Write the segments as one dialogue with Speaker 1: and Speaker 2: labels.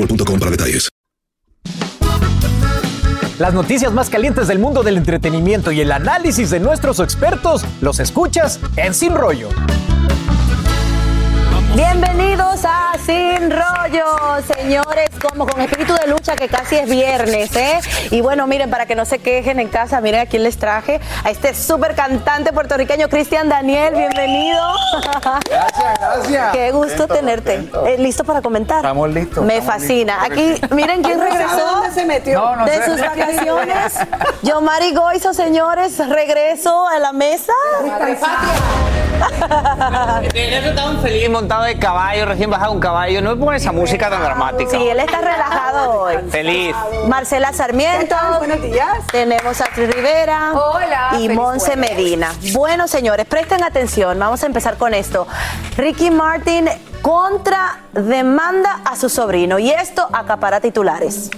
Speaker 1: boostmobile.com para detalles.
Speaker 2: Las noticias más calientes del mundo del entretenimiento y el análisis de nuestros expertos los escuchas en Sin Rollo.
Speaker 3: Bienvenidos a Sin Rollo, señores, como con espíritu de lucha que casi es viernes, ¿eh? Y bueno, miren, para que no se quejen en casa, miren a quién les traje, a este súper cantante puertorriqueño, Cristian Daniel, bienvenido.
Speaker 4: Gracias, gracias.
Speaker 3: Qué gusto
Speaker 4: Contento,
Speaker 3: tenerte.
Speaker 4: contento.
Speaker 3: Eh, ¿Listo para comentar?
Speaker 4: Estamos listos,
Speaker 3: Me
Speaker 4: estamos
Speaker 3: fascina.
Speaker 4: listos.
Speaker 3: Aquí, miren quién
Speaker 4: ¿Dónde
Speaker 3: regresó.
Speaker 4: dónde se metió? No, no
Speaker 3: de
Speaker 4: sé.
Speaker 3: sus vacaciones. Yo, Mari Goizo, señores, regreso a la mesa.
Speaker 5: Yo estaba feliz montado de caballo, recién bajado un caballo. No me pongan esa música tan dramática.
Speaker 3: Sí, él está relajado hoy.
Speaker 5: Feliz.
Speaker 3: Marcela Sarmiento.
Speaker 6: Buenos días.
Speaker 3: Tenemos a Tri Rivera.
Speaker 6: Hola,
Speaker 3: Y Monse. Medina. Bueno, señores, presten atención. Vamos a empezar con esto. Ricky Martin contra demanda a su sobrino. Y esto acapara titulares.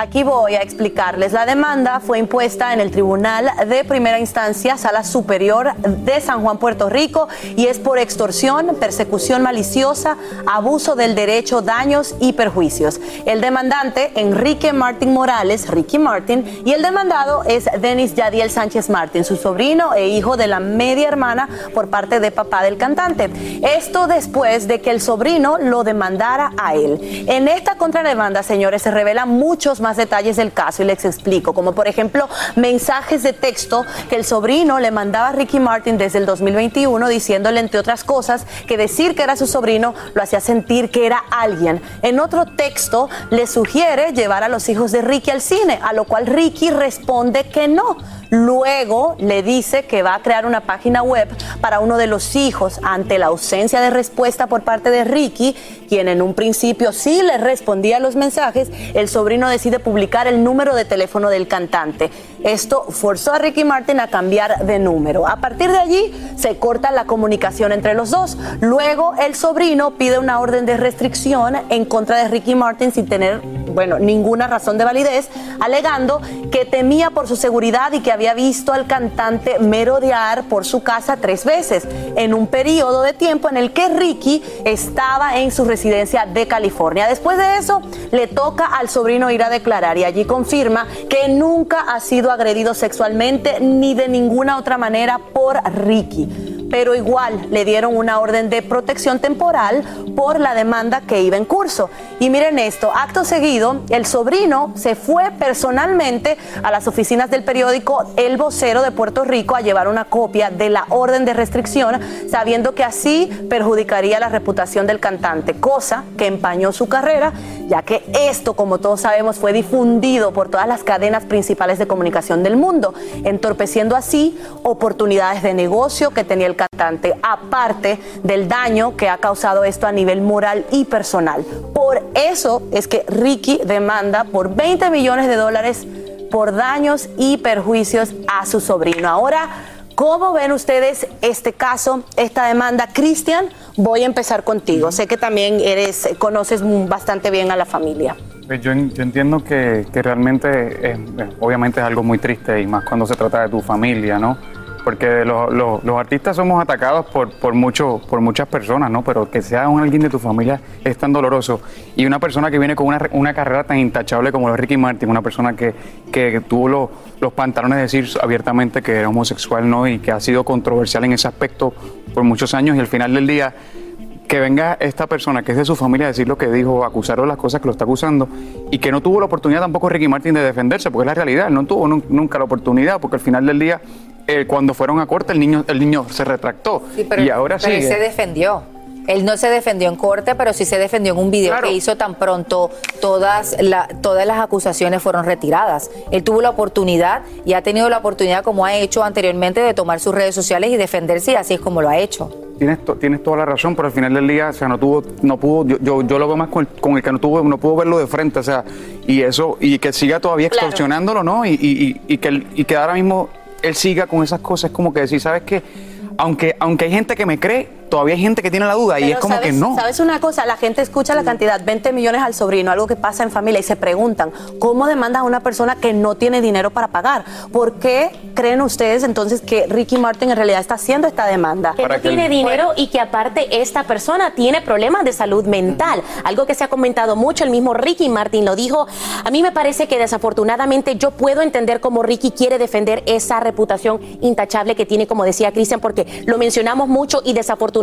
Speaker 3: Aquí voy a explicarles. La demanda fue impuesta en el Tribunal de Primera Instancia, Sala Superior de San Juan, Puerto Rico, y es por extorsión, persecución maliciosa, abuso del derecho, daños y perjuicios. El demandante, Enrique Martín Morales, Ricky Martin, y el demandado es Denis Yadiel Sánchez Martín, su sobrino e hijo de la media hermana por parte de papá del cantante. Esto después de que el sobrino lo demandara a él. En esta contrademanda, señores, se revelan muchos más detalles del caso y les explico, como por ejemplo mensajes de texto que el sobrino le mandaba a Ricky Martin desde el 2021 diciéndole, entre otras cosas, que decir que era su sobrino lo hacía sentir que era alguien. En otro texto le sugiere llevar a los hijos de Ricky al cine, a lo cual Ricky responde que no. Luego le dice que va a crear una página web para uno de los hijos ante la ausencia de respuesta por parte de Ricky, quien en un principio sí le respondía a los mensajes, el sobrino decide publicar el número de teléfono del cantante. Esto forzó a Ricky Martin a cambiar de número. A partir de allí se corta la comunicación entre los dos. Luego el sobrino pide una orden de restricción en contra de Ricky Martin sin tener, bueno, ninguna razón de validez, alegando que temía por su seguridad y que había visto al cantante merodear por su casa tres veces en un periodo de tiempo en el que Ricky estaba en su residencia de California. Después de eso, le toca al sobrino ir a declarar y allí confirma que nunca ha sido agredido sexualmente ni de ninguna otra manera por Ricky pero igual le dieron una orden de protección temporal por la demanda que iba en curso. Y miren esto, acto seguido, el sobrino se fue personalmente a las oficinas del periódico El Vocero de Puerto Rico a llevar una copia de la orden de restricción, sabiendo que así perjudicaría la reputación del cantante, cosa que empañó su carrera, ya que esto, como todos sabemos, fue difundido por todas las cadenas principales de comunicación del mundo, entorpeciendo así oportunidades de negocio que tenía el cantante, aparte del daño que ha causado esto a nivel moral y personal. Por eso es que Ricky demanda por 20 millones de dólares por daños y perjuicios a su sobrino. Ahora, ¿cómo ven ustedes este caso, esta demanda? Cristian, voy a empezar contigo. Sé que también eres, conoces bastante bien a la familia.
Speaker 7: Pues yo, en- yo entiendo que, que realmente, eh, eh, obviamente es algo muy triste y más cuando se trata de tu familia, ¿no?
Speaker 6: Porque los, los- los artistas somos atacados por, por, mucho, por muchas personas, ¿no? Pero que sea un alguien de tu familia es tan doloroso. Y una persona que viene con una, una carrera tan intachable como lo Ricky Martin, una persona que, que tuvo lo- los pantalones de decir abiertamente que era homosexual, ¿no? Y que ha sido controversial en ese aspecto por muchos años y al final del día que venga esta persona que es de su familia a decir lo que dijo, acusarlo de las cosas que lo está acusando y que no tuvo la oportunidad tampoco Ricky Martin de defenderse, porque es la realidad, no tuvo nun- nunca la oportunidad, porque al final del día, eh, cuando fueron a corte, el niño, el niño se retractó
Speaker 7: Sí, pero,
Speaker 6: y ahora
Speaker 7: pero él se defendió. Él no se defendió en corte, pero sí se defendió en un video que hizo tan pronto todas, la- todas las acusaciones fueron retiradas. Él tuvo la oportunidad y ha tenido la oportunidad, como ha hecho anteriormente, de tomar sus redes sociales y defenderse, y así es como lo ha hecho.
Speaker 6: Tienes, to- tienes toda la razón, pero al final del día, o sea, no tuvo, no pudo, yo, yo, yo lo veo más con el, con el que no tuvo, no pudo verlo de frente, o sea, y eso, y que siga todavía extorsionándolo, ¿no? Y, y, y, y que, y que ahora mismo él siga con esas cosas, es como que decir, ¿sabes qué? Aunque, aunque hay gente que me cree, todavía hay gente que tiene la duda y es como
Speaker 3: ¿sabes,
Speaker 6: que no.
Speaker 3: ¿Sabes una cosa? La gente escucha la cantidad, 20 millones al sobrino, algo que pasa en familia, y se preguntan, ¿cómo demandas a una persona que no tiene dinero para pagar? ¿Por qué creen ustedes entonces que Ricky Martin en realidad está haciendo esta demanda?
Speaker 8: que no tiene dinero y que aparte esta persona tiene problemas de salud mental. Algo que se ha comentado mucho, el mismo Ricky Martin lo dijo. A mí me parece que desafortunadamente yo puedo entender cómo Ricky quiere defender esa reputación intachable que tiene, como decía Cristian, porque lo mencionamos mucho y desafortunadamente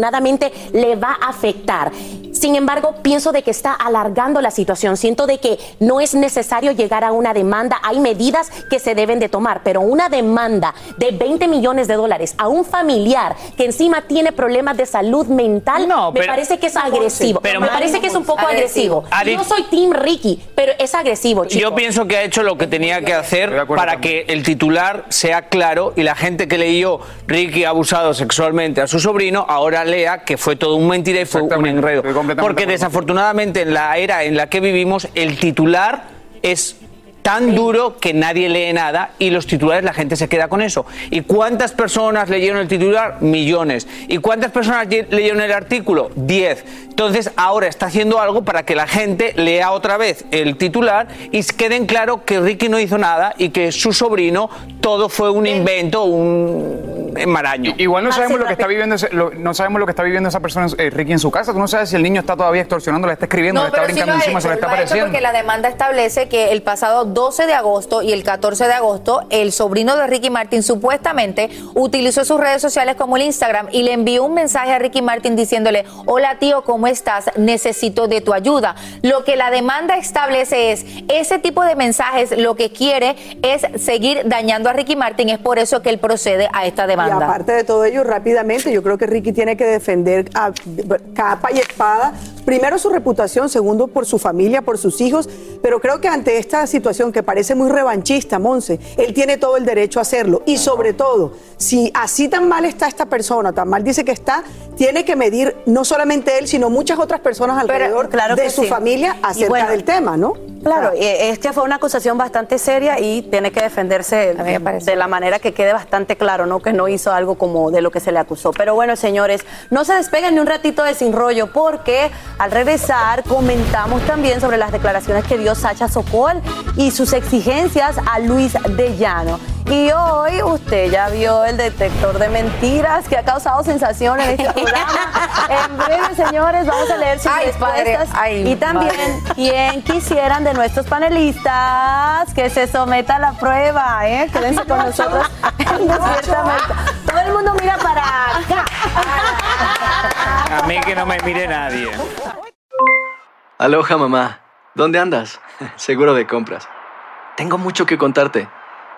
Speaker 8: le va a afectar. Sin embargo, pienso de que está alargando la situación. Siento de que no es necesario llegar a una demanda. Hay medidas que se deben de tomar, pero una demanda de 20 millones de dólares a un familiar que encima tiene problemas de salud mental, me
Speaker 5: pero-
Speaker 8: parece que es agresivo.
Speaker 5: Pero-
Speaker 8: me parece que es un poco agresivo.
Speaker 5: Ari-
Speaker 8: Yo soy Team Ricky, pero es agresivo, chicos.
Speaker 5: Yo pienso que ha hecho lo que tenía que hacer para que el titular sea claro y la gente que leyó Ricky ha abusado sexualmente a su sobrino ahora lea que fue todo un mentira y fue un enredo. Porque desafortunadamente en la era en la que vivimos el titular es tan duro que nadie lee nada y los titulares la gente se queda con eso. ¿Y cuántas personas leyeron el titular? Millones. ¿Y cuántas personas ye- leyeron el artículo? Diez. Entonces ahora está haciendo algo para que la gente lea otra vez el titular y queden claro que Ricky no hizo nada y que su sobrino todo fue un invento, un enmaraño.
Speaker 6: Igual no sabemos lo que está viviendo ese- lo- no sabemos lo que está viviendo esa persona eh, Ricky en su casa. Tú no sabes si el niño está todavía extorsionando, le está escribiendo, le está
Speaker 7: sí
Speaker 6: brincando encima, se le
Speaker 7: hecho,
Speaker 6: está
Speaker 7: hecho
Speaker 6: apareciendo.
Speaker 7: porque la demanda establece que el pasado 12 de agosto y el 14 de agosto, el sobrino de Ricky Martin supuestamente utilizó sus redes sociales como el Instagram y le envió un mensaje a Ricky Martin diciéndole, hola tío, ¿cómo estás? Necesito de tu ayuda. Lo que la demanda establece es, ese tipo de mensajes lo que quiere es seguir dañando a Ricky Martin, es por eso que él procede a esta
Speaker 9: Y
Speaker 7: demanda.
Speaker 9: aparte de todo ello, rápidamente, yo creo que Ricky tiene que defender a capa y espada, primero su reputación, segundo por su familia, por sus hijos, pero creo que ante esta situación que parece muy revanchista, Monse, él tiene todo el derecho a hacerlo. Y sobre todo, si así tan mal está esta persona, tan mal dice que está, tiene que medir no solamente él, sino muchas otras personas alrededor
Speaker 3: claro
Speaker 9: de su
Speaker 3: sí.
Speaker 9: familia acerca
Speaker 3: bueno,
Speaker 9: del tema, ¿no?
Speaker 3: Claro, eh, es que fue una acusación bastante seria y tiene que defenderse de la manera que quede bastante claro, ¿no? Que no hizo algo como de lo que se le acusó. Pero bueno, señores, no se despeguen ni un ratito de sin rollo, porque al regresar comentamos también sobre las declaraciones que dio Sacha Sokol y sus exigencias a Luis de Llano. Y hoy usted ya vio el detector de mentiras que ha causado sensación en este programa. En breve, señores, vamos a leer sus
Speaker 7: Ay, padre,
Speaker 3: respuestas
Speaker 7: ay,
Speaker 3: y también
Speaker 7: padre.
Speaker 3: quien quisieran de nuestros panelistas que se someta a la prueba, ¿eh? Quédense con nosotros. Todo el mundo mira para acá.
Speaker 5: A mí que no me mire nadie.
Speaker 10: Aloha mamá, ¿dónde andas? Seguro de compras. Tengo mucho que contarte.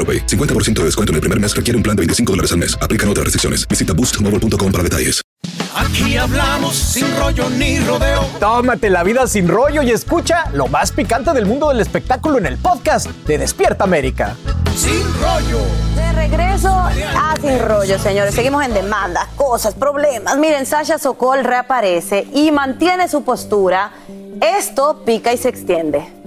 Speaker 1: AroPay. 50% de descuento en el primer mes requiere un plan de 25 dólares al mes. Aplican otras restricciones. Visita boostmobile.com para detalles.
Speaker 11: Aquí hablamos sin rollo ni rodeo.
Speaker 2: Tómate la vida sin rollo y escucha lo más picante del mundo del espectáculo en el podcast de Despierta América.
Speaker 11: Sin rollo.
Speaker 3: De regreso a Sin Rollo, señores. Seguimos en demandas, cosas, problemas. Miren, Sasha Sokol reaparece y mantiene su postura. Esto pica y se extiende.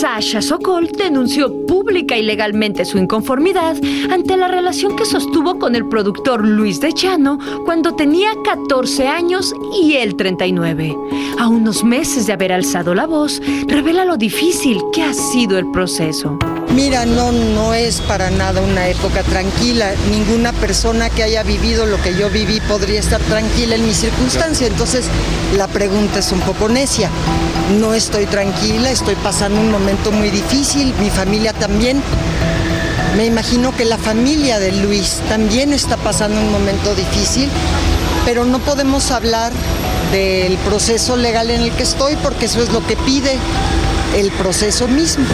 Speaker 12: Sasha Sokol denunció pública y legalmente su inconformidad ante la relación que sostuvo con el productor Luis de Chano cuando tenía 14 años y él 39. A unos meses de haber alzado la voz, revela lo difícil que ha sido el proceso.
Speaker 13: Mira, no, no es para nada una época tranquila. Ninguna persona que haya vivido lo que yo viví podría estar tranquila en mi circunstancia. Entonces, la pregunta es un poco necia. No estoy tranquila, estoy pasando un momento muy difícil, mi familia también. Me imagino que la familia de Luis también está pasando un momento difícil, pero no podemos hablar del proceso legal en el que estoy porque eso es lo que pide el proceso mismo.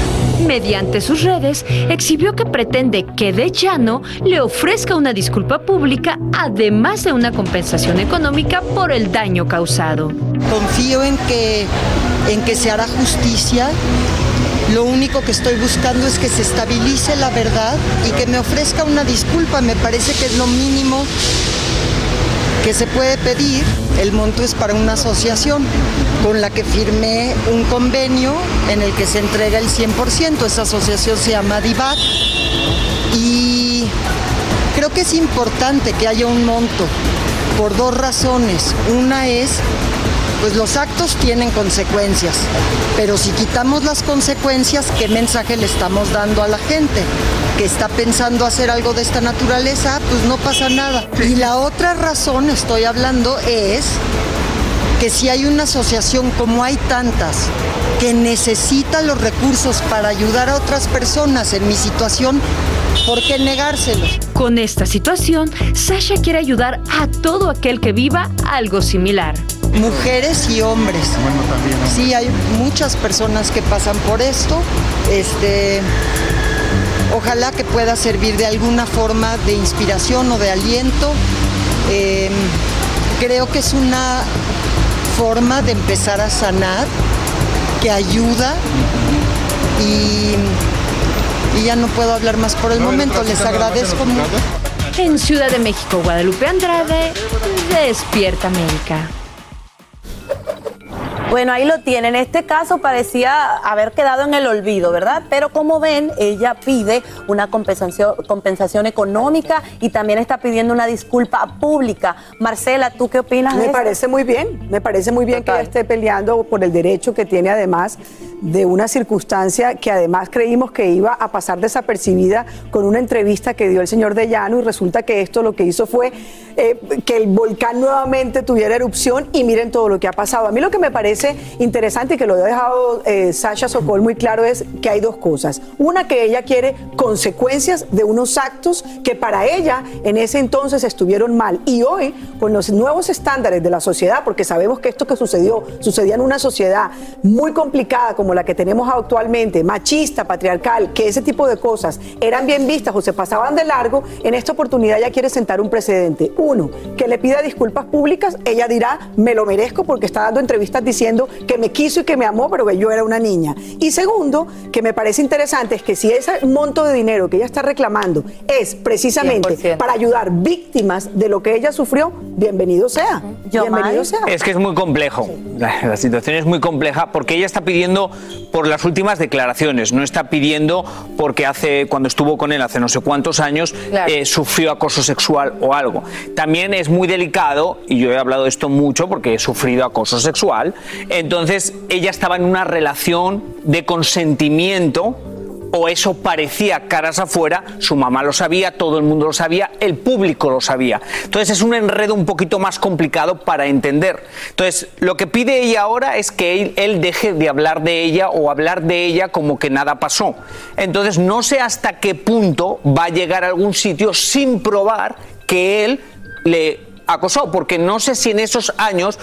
Speaker 12: Mediante sus redes, exhibió que pretende que De Chano le ofrezca una disculpa pública, además de una compensación económica por el daño causado.
Speaker 13: Confío en que, en que se hará justicia. Lo único que estoy buscando es que se estabilice la verdad y que me ofrezca una disculpa. Me parece que es lo mínimo que se puede pedir. El monto es para una asociación con la que firmé un convenio en el que se entrega el 100%. Esa asociación se llama DIVAC y creo que es importante que haya un monto por dos razones. Una es pues los actos tienen consecuencias, pero si quitamos las consecuencias, ¿qué mensaje le estamos dando a la gente? Que está pensando hacer algo de esta naturaleza, pues no pasa nada. Y la otra razón, estoy hablando, es que si hay una asociación como hay tantas que necesita los recursos para ayudar a otras personas en mi situación, ¿por qué negárselos?
Speaker 12: Con esta situación, Sasha quiere ayudar a todo aquel que viva algo similar.
Speaker 13: Mujeres y hombres. Sí, hay muchas personas que pasan por esto. Este, ojalá que pueda servir de alguna forma de inspiración o de aliento. Eh, creo que es una forma de empezar a sanar que ayuda y, y ya no puedo hablar más por el momento. Les agradezco mucho.
Speaker 12: En Ciudad de México, Guadalupe Andrade, Despierta América.
Speaker 3: Bueno, ahí lo tienen. Este caso parecía haber quedado en el olvido, ¿verdad? Pero como ven, ella pide una compensación, compensación económica y también está pidiendo una disculpa pública. Marcela, ¿tú qué opinas
Speaker 9: Me
Speaker 3: de esto?
Speaker 9: parece muy bien, me parece muy bien que ella esté peleando por el derecho que tiene además de una circunstancia que además creímos que iba a pasar desapercibida con una entrevista que dio el señor De Llano y resulta que esto lo que hizo fue eh, que el volcán nuevamente tuviera erupción y miren todo lo que ha pasado. A mí lo que me parece interesante y que lo ha dejado eh, Sasha Sokol muy claro es que hay dos cosas. Una que ella quiere consecuencias de unos actos que para ella en ese entonces estuvieron mal y hoy con los nuevos estándares de la sociedad, porque sabemos que esto que sucedió sucedía en una sociedad muy complicada como la que tenemos actualmente, machista, patriarcal, que ese tipo de cosas eran bien vistas o se pasaban de largo, en esta oportunidad ella quiere sentar un precedente. Uno, que le pida disculpas públicas, ella dirá, me lo merezco porque está dando entrevistas diciendo que me quiso y que me amó, pero que yo era una niña. Y segundo, que me parece interesante es que si ese monto de dinero que ella está reclamando es precisamente
Speaker 5: 100%.
Speaker 9: para ayudar víctimas de lo que ella sufrió, bienvenido sea. Bienvenido sea.
Speaker 5: Es que es muy complejo. La, la situación es muy compleja porque ella está pidiendo por las últimas declaraciones. No está pidiendo porque hace, cuando estuvo con él hace no sé cuántos años,
Speaker 7: Claro.
Speaker 5: eh, sufrió acoso sexual o algo. También es muy delicado, y yo he hablado de esto mucho porque he sufrido acoso sexual, entonces ella estaba en una relación de consentimiento o eso parecía caras afuera, su mamá lo sabía, todo el mundo lo sabía, el público lo sabía. Entonces es un enredo un poquito más complicado para entender. Entonces lo que pide ella ahora es que él, él deje de hablar de ella o hablar de ella como que nada pasó. Entonces no sé hasta qué punto va a llegar a algún sitio sin probar que él le acosó, porque no sé si en esos años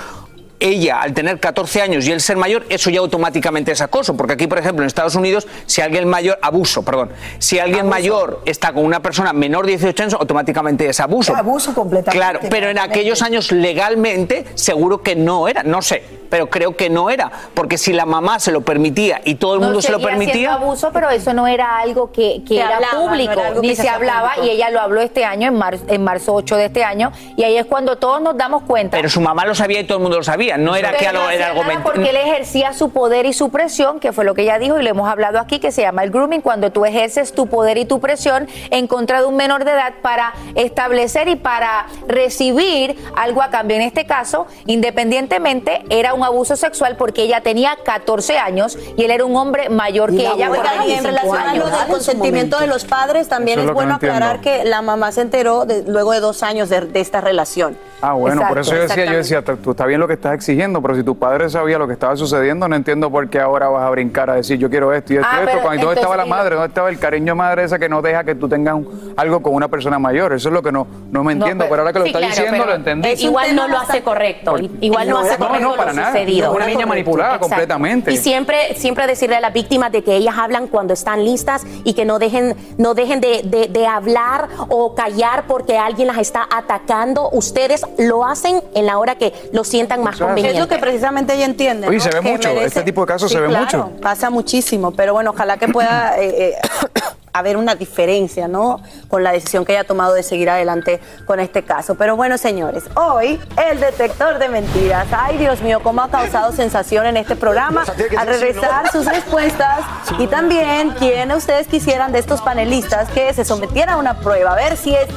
Speaker 5: ella, al tener 14 años y él ser mayor, eso ya automáticamente es acoso. Porque aquí, por ejemplo, en Estados Unidos, si alguien mayor, abuso, perdón, si alguien mayor está con una persona menor de 18 años, automáticamente es abuso.
Speaker 9: Abuso completamente.
Speaker 5: Claro, pero en aquellos años legalmente seguro que no era, no sé, pero creo que no era, porque si la mamá se lo permitía y todo el
Speaker 7: No
Speaker 5: mundo se lo permitía,
Speaker 7: abuso, pero eso no era algo que, que era
Speaker 3: hablaba, no
Speaker 7: público,
Speaker 3: era algo que
Speaker 7: ni
Speaker 3: se
Speaker 7: hablaba,
Speaker 3: público.
Speaker 7: y ella lo habló este año, en, mar- en marzo 8 de este año, y ahí es cuando todos nos damos cuenta.
Speaker 5: pero su mamá lo sabía y todo el mundo lo sabía, no era que
Speaker 7: Pero
Speaker 5: algo-
Speaker 7: no
Speaker 5: era algo mentira.
Speaker 7: Porque él ejercía su poder y su presión, que fue lo que ella dijo y lo hemos hablado aquí, que se llama el grooming, cuando tú ejerces tu poder y tu presión en contra de un menor de edad para establecer y para recibir algo a cambio. En este caso, independientemente, era un abuso sexual porque ella tenía 14 años y él era un hombre mayor que ella. por
Speaker 3: Oigan, y en
Speaker 7: 25
Speaker 3: relación a lo
Speaker 7: años.
Speaker 3: del consentimiento de los padres, también
Speaker 6: es
Speaker 3: es
Speaker 6: lo que
Speaker 3: bueno
Speaker 6: entiendo.
Speaker 3: aclarar que la mamá se enteró de- luego de dos años de, de esta relación.
Speaker 6: Ah, bueno, por eso yo decía, yo decía, tú está bien lo que estás exigiendo, pero si tu padre sabía lo que estaba sucediendo, no entiendo por qué ahora vas a brincar a decir yo quiero esto y esto
Speaker 7: Ah,
Speaker 6: y esto.
Speaker 7: pero
Speaker 6: Cuando, ¿Dónde estaba la madre? ¿Dónde estaba el cariño madre esa que no deja que tú tengas un- algo con una persona mayor? Eso es lo que no, no me entiendo, pero, ahora que lo
Speaker 8: Sí,
Speaker 6: está
Speaker 8: claro,
Speaker 6: diciendo lo entendí.
Speaker 8: es Igual no lo hace correcto. Igual no hace
Speaker 6: No,
Speaker 8: correcto
Speaker 6: no, para
Speaker 8: lo
Speaker 6: nada.
Speaker 8: sucedido.
Speaker 6: Es una niña manipulada
Speaker 8: Exacto.
Speaker 6: completamente.
Speaker 8: Y siempre, siempre decirle a las víctimas de que ellas hablan cuando están listas y que no dejen, no dejen de, de- de hablar o callar porque alguien las está atacando. Ustedes lo hacen en la hora que lo sientan más
Speaker 3: Es lo
Speaker 8: conveniente.
Speaker 3: que precisamente ella entiende.
Speaker 6: Oye,
Speaker 3: ¿no?
Speaker 6: se ve
Speaker 3: Que
Speaker 6: mucho, este tipo de casos
Speaker 3: Sí,
Speaker 6: se ve
Speaker 3: claro,
Speaker 6: mucho.
Speaker 3: Pasa muchísimo, pero bueno, ojalá que pueda eh, eh, haber una diferencia, ¿no? Con la decisión que ella ha tomado de seguir adelante con este caso. Pero bueno, señores, hoy el detector de mentiras. Ay, Dios mío, cómo ha causado sensación en este programa al regresar sus respuestas y también quienes ustedes quisieran de estos panelistas que se sometieran a una prueba, a ver si es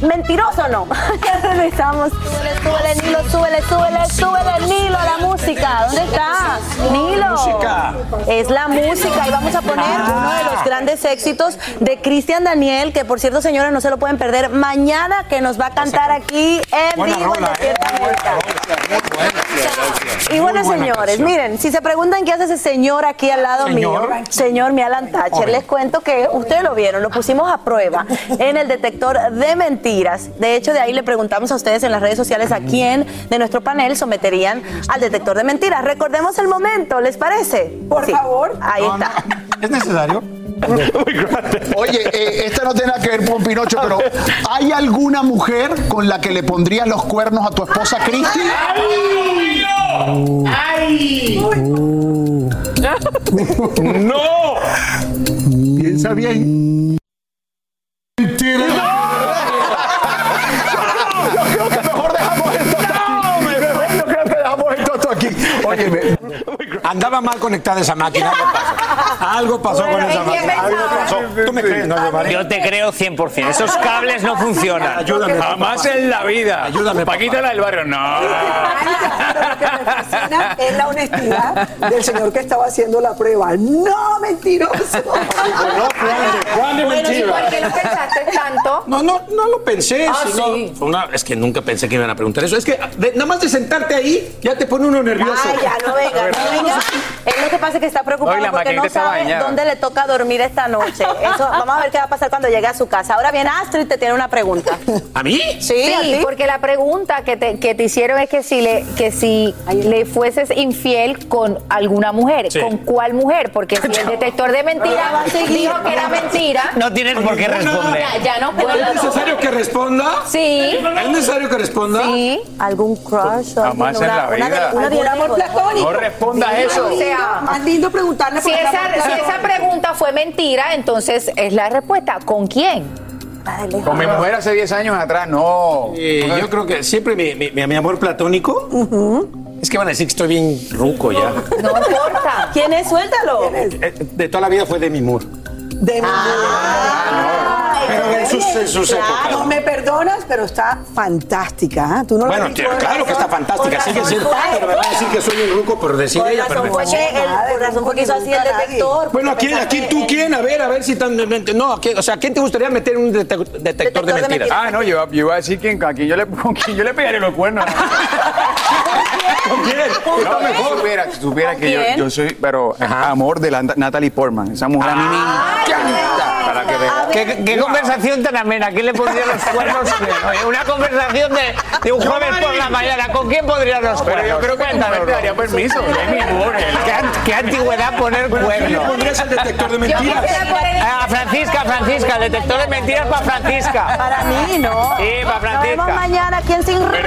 Speaker 3: mentiroso o no. ya regresamos. Súbele, súbele, Nilo, súbele, súbele, súbele, Nilo, a la música. ¿Dónde está? Nilo.
Speaker 11: música?
Speaker 3: Es la música y vamos a poner uno de los grandes éxitos de Cristian Daniel, que por cierto, señores, no se lo pueden perder mañana, que nos va a cantar aquí en vivo en
Speaker 11: ¿eh?
Speaker 3: Despierta Y bueno, señores,
Speaker 11: canción.
Speaker 3: miren, si se preguntan qué hace ese señor aquí al lado
Speaker 11: ¿Señor?
Speaker 3: mío, señor mi Alan Thatcher, les cuento que ustedes lo vieron, lo pusimos a prueba en el detector de mentiras. De hecho, de ahí le preguntamos a ustedes en las redes sociales a quién de nuestro panel someterían al detector de mentiras. Recordemos el momento, ¿les parece? Por favor. Ahí está.
Speaker 11: ¿Es necesario? Oye, eh, esta no tiene nada que ver con Pinocho, pero ¿hay alguna mujer con la que le pondrías los cuernos a tu esposa Cristi?
Speaker 14: ¡Ay!
Speaker 11: ¡No! Piensa bien. Mentira. Yo que que
Speaker 15: Andaba mal conectada esa máquina. Algo pasó, Algo pasó con esa máquina. Algo pasó. ¿Tú me crees? No, yo, vale.
Speaker 5: Yo te creo 100%. Esos cables no funcionan.
Speaker 15: Ayúdame.
Speaker 5: Jamás en la vida.
Speaker 15: Ayúdame.
Speaker 5: Paquita la del barrio, no.
Speaker 9: fascina es la honestidad del señor que estaba haciendo la prueba. ¡No, mentiroso!
Speaker 15: ¿Cuál es
Speaker 7: Bueno, ¿y
Speaker 15: mentira?
Speaker 7: por qué lo pensaste tanto?
Speaker 15: No, no, no lo pensé.
Speaker 7: Ah,
Speaker 15: sino-
Speaker 7: sí.
Speaker 15: fue una- es que nunca pensé que iban a preguntar eso. Es que de- nada más de sentarte ahí ya te pone uno nervioso.
Speaker 3: Ay, ya, no venga, no venga. Él lo que pasa es que está preocupado
Speaker 15: Hoy
Speaker 3: porque no sabe dónde le toca dormir esta noche. Eso, vamos a ver qué va a pasar cuando llegue a su casa. Ahora bien, Astrid te tiene una pregunta.
Speaker 15: ¿A mí?
Speaker 3: Sí, a ti.
Speaker 7: porque la pregunta que te, que te hicieron es que si le que si le fueses infiel con alguna mujer,
Speaker 15: Sí.
Speaker 7: ¿con cuál mujer? Porque si el detector de mentiras dijo que era mentira,
Speaker 5: No tienes por qué responder.
Speaker 7: ya, ya no puedo.
Speaker 15: ¿Es necesario que responda?
Speaker 7: Sí.
Speaker 15: ¿Es necesario que responda?
Speaker 7: Sí.
Speaker 3: ¿Algún crush? o
Speaker 6: Jamás
Speaker 3: algo?
Speaker 6: en la
Speaker 3: Una- una-
Speaker 6: vida.
Speaker 3: una-
Speaker 9: Algún
Speaker 3: una-
Speaker 9: amor platónico.
Speaker 6: No respondas
Speaker 9: Sí,
Speaker 6: eso.
Speaker 9: más lindo,
Speaker 7: O sea,
Speaker 9: más lindo preguntarle
Speaker 7: Si
Speaker 9: por el
Speaker 7: esa,
Speaker 9: amor
Speaker 7: si esa pregunta fue mentira, entonces es la respuesta. ¿Con quién?
Speaker 6: Con mi mujer hace 10 años atrás, no.
Speaker 15: Eh, yo creo que siempre mi, mi- mi- mi amor platónico Es que van a decir que estoy bien ruco ya.
Speaker 3: No importa. ¿Quién es? Suéltalo.
Speaker 15: Eh, De toda la vida fue Demi Moore.
Speaker 9: De
Speaker 15: Pero en sus, en sus épocas.
Speaker 9: No me perdonas, pero está fantástica. ¿ah? ¿Tú no
Speaker 15: Bueno, tío, claro que está fantástica. Sigue siendo. Pero me va a decir que soy un ruco por decir
Speaker 3: Por
Speaker 15: ella.
Speaker 3: razón
Speaker 15: Pero me
Speaker 3: fue que el- por razón fue que hizo así el detector.
Speaker 15: Bueno, ¿a quién, a quién tú quién? A ver, a ver si están. No, ¿a quién- o sea, ¿a quién te gustaría meter en un detec- detector, de mentiras?
Speaker 6: Ah, no, yo, yo iba a decir que a quien yo le, con quien yo le pegaré los cuernos.
Speaker 15: ¿Con quién?
Speaker 6: No,
Speaker 15: mejor.
Speaker 6: Supiera, si supiera
Speaker 15: ¿Con
Speaker 6: que yo,
Speaker 15: quién?
Speaker 6: yo soy, pero amor de la Natalie Portman. Esa mujer a mí me encanta. Para que veas.
Speaker 5: ¿Qué, qué conversación tan amena? ¿Quién le pondría los cuernos? Una conversación de, de un jueves por la mañana. ¿Con quién pondría los cuernos?
Speaker 6: Pero yo creo que mujer te daría permiso.
Speaker 5: ¿Qué, qué antigüedad poner
Speaker 15: ¿Quién le
Speaker 5: cuernos?
Speaker 15: pondrías el detector de
Speaker 5: Yo
Speaker 15: mentiras?
Speaker 5: A Francisca, Francisca, el detector de mentiras para Francisca.
Speaker 3: Para mí, ¿no.
Speaker 5: Sí, para
Speaker 3: Nos vemos
Speaker 5: Francisca.
Speaker 3: mañana aquí en Sin Rollo.